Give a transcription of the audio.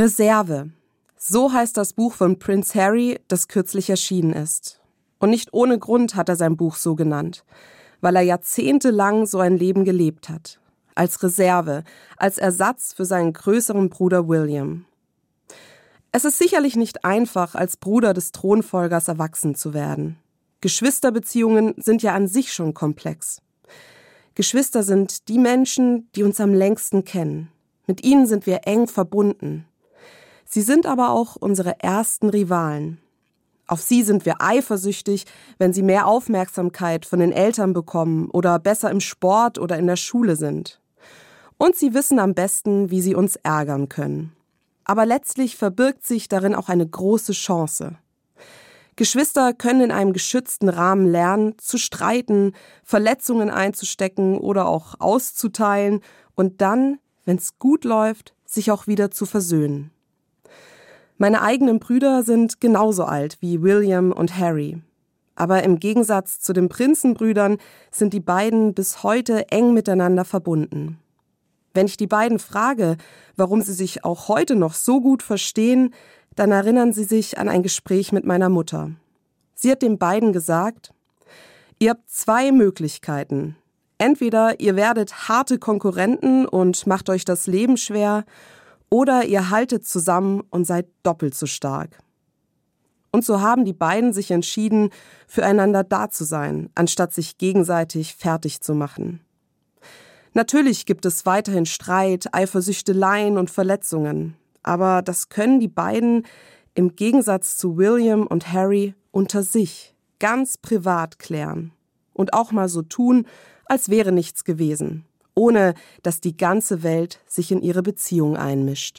Reserve. So heißt das Buch von Prince Harry, das kürzlich erschienen ist. Und nicht ohne Grund hat er sein Buch so genannt, weil er jahrzehntelang so ein Leben gelebt hat. Als Reserve, als Ersatz für seinen größeren Bruder William. Es ist sicherlich nicht einfach, als Bruder des Thronfolgers erwachsen zu werden. Geschwisterbeziehungen sind ja an sich schon komplex. Geschwister sind die Menschen, die uns am längsten kennen. Mit ihnen sind wir eng verbunden. Sie sind aber auch unsere ersten Rivalen. Auf sie sind wir eifersüchtig, wenn sie mehr Aufmerksamkeit von den Eltern bekommen oder besser im Sport oder in der Schule sind. Und sie wissen am besten, wie sie uns ärgern können. Aber letztlich verbirgt sich darin auch eine große Chance. Geschwister können in einem geschützten Rahmen lernen, zu streiten, Verletzungen einzustecken oder auch auszuteilen und dann, wenn's gut läuft, sich auch wieder zu versöhnen. Meine eigenen Brüder sind genauso alt wie William und Harry. Aber im Gegensatz zu den Prinzenbrüdern sind die beiden bis heute eng miteinander verbunden. Wenn ich die beiden frage, warum sie sich auch heute noch so gut verstehen, dann erinnern sie sich an ein Gespräch mit meiner Mutter. Sie hat den beiden gesagt, ihr habt zwei Möglichkeiten. Entweder ihr werdet harte Konkurrenten und macht euch das Leben schwer, oder ihr haltet zusammen und seid doppelt so stark. Und so haben die beiden sich entschieden, füreinander da zu sein, anstatt sich gegenseitig fertig zu machen. Natürlich gibt es weiterhin Streit, Eifersüchteleien und Verletzungen, aber das können die beiden im Gegensatz zu William und Harry unter sich ganz privat klären und auch mal so tun, als wäre nichts gewesen ohne dass die ganze Welt sich in ihre Beziehung einmischt.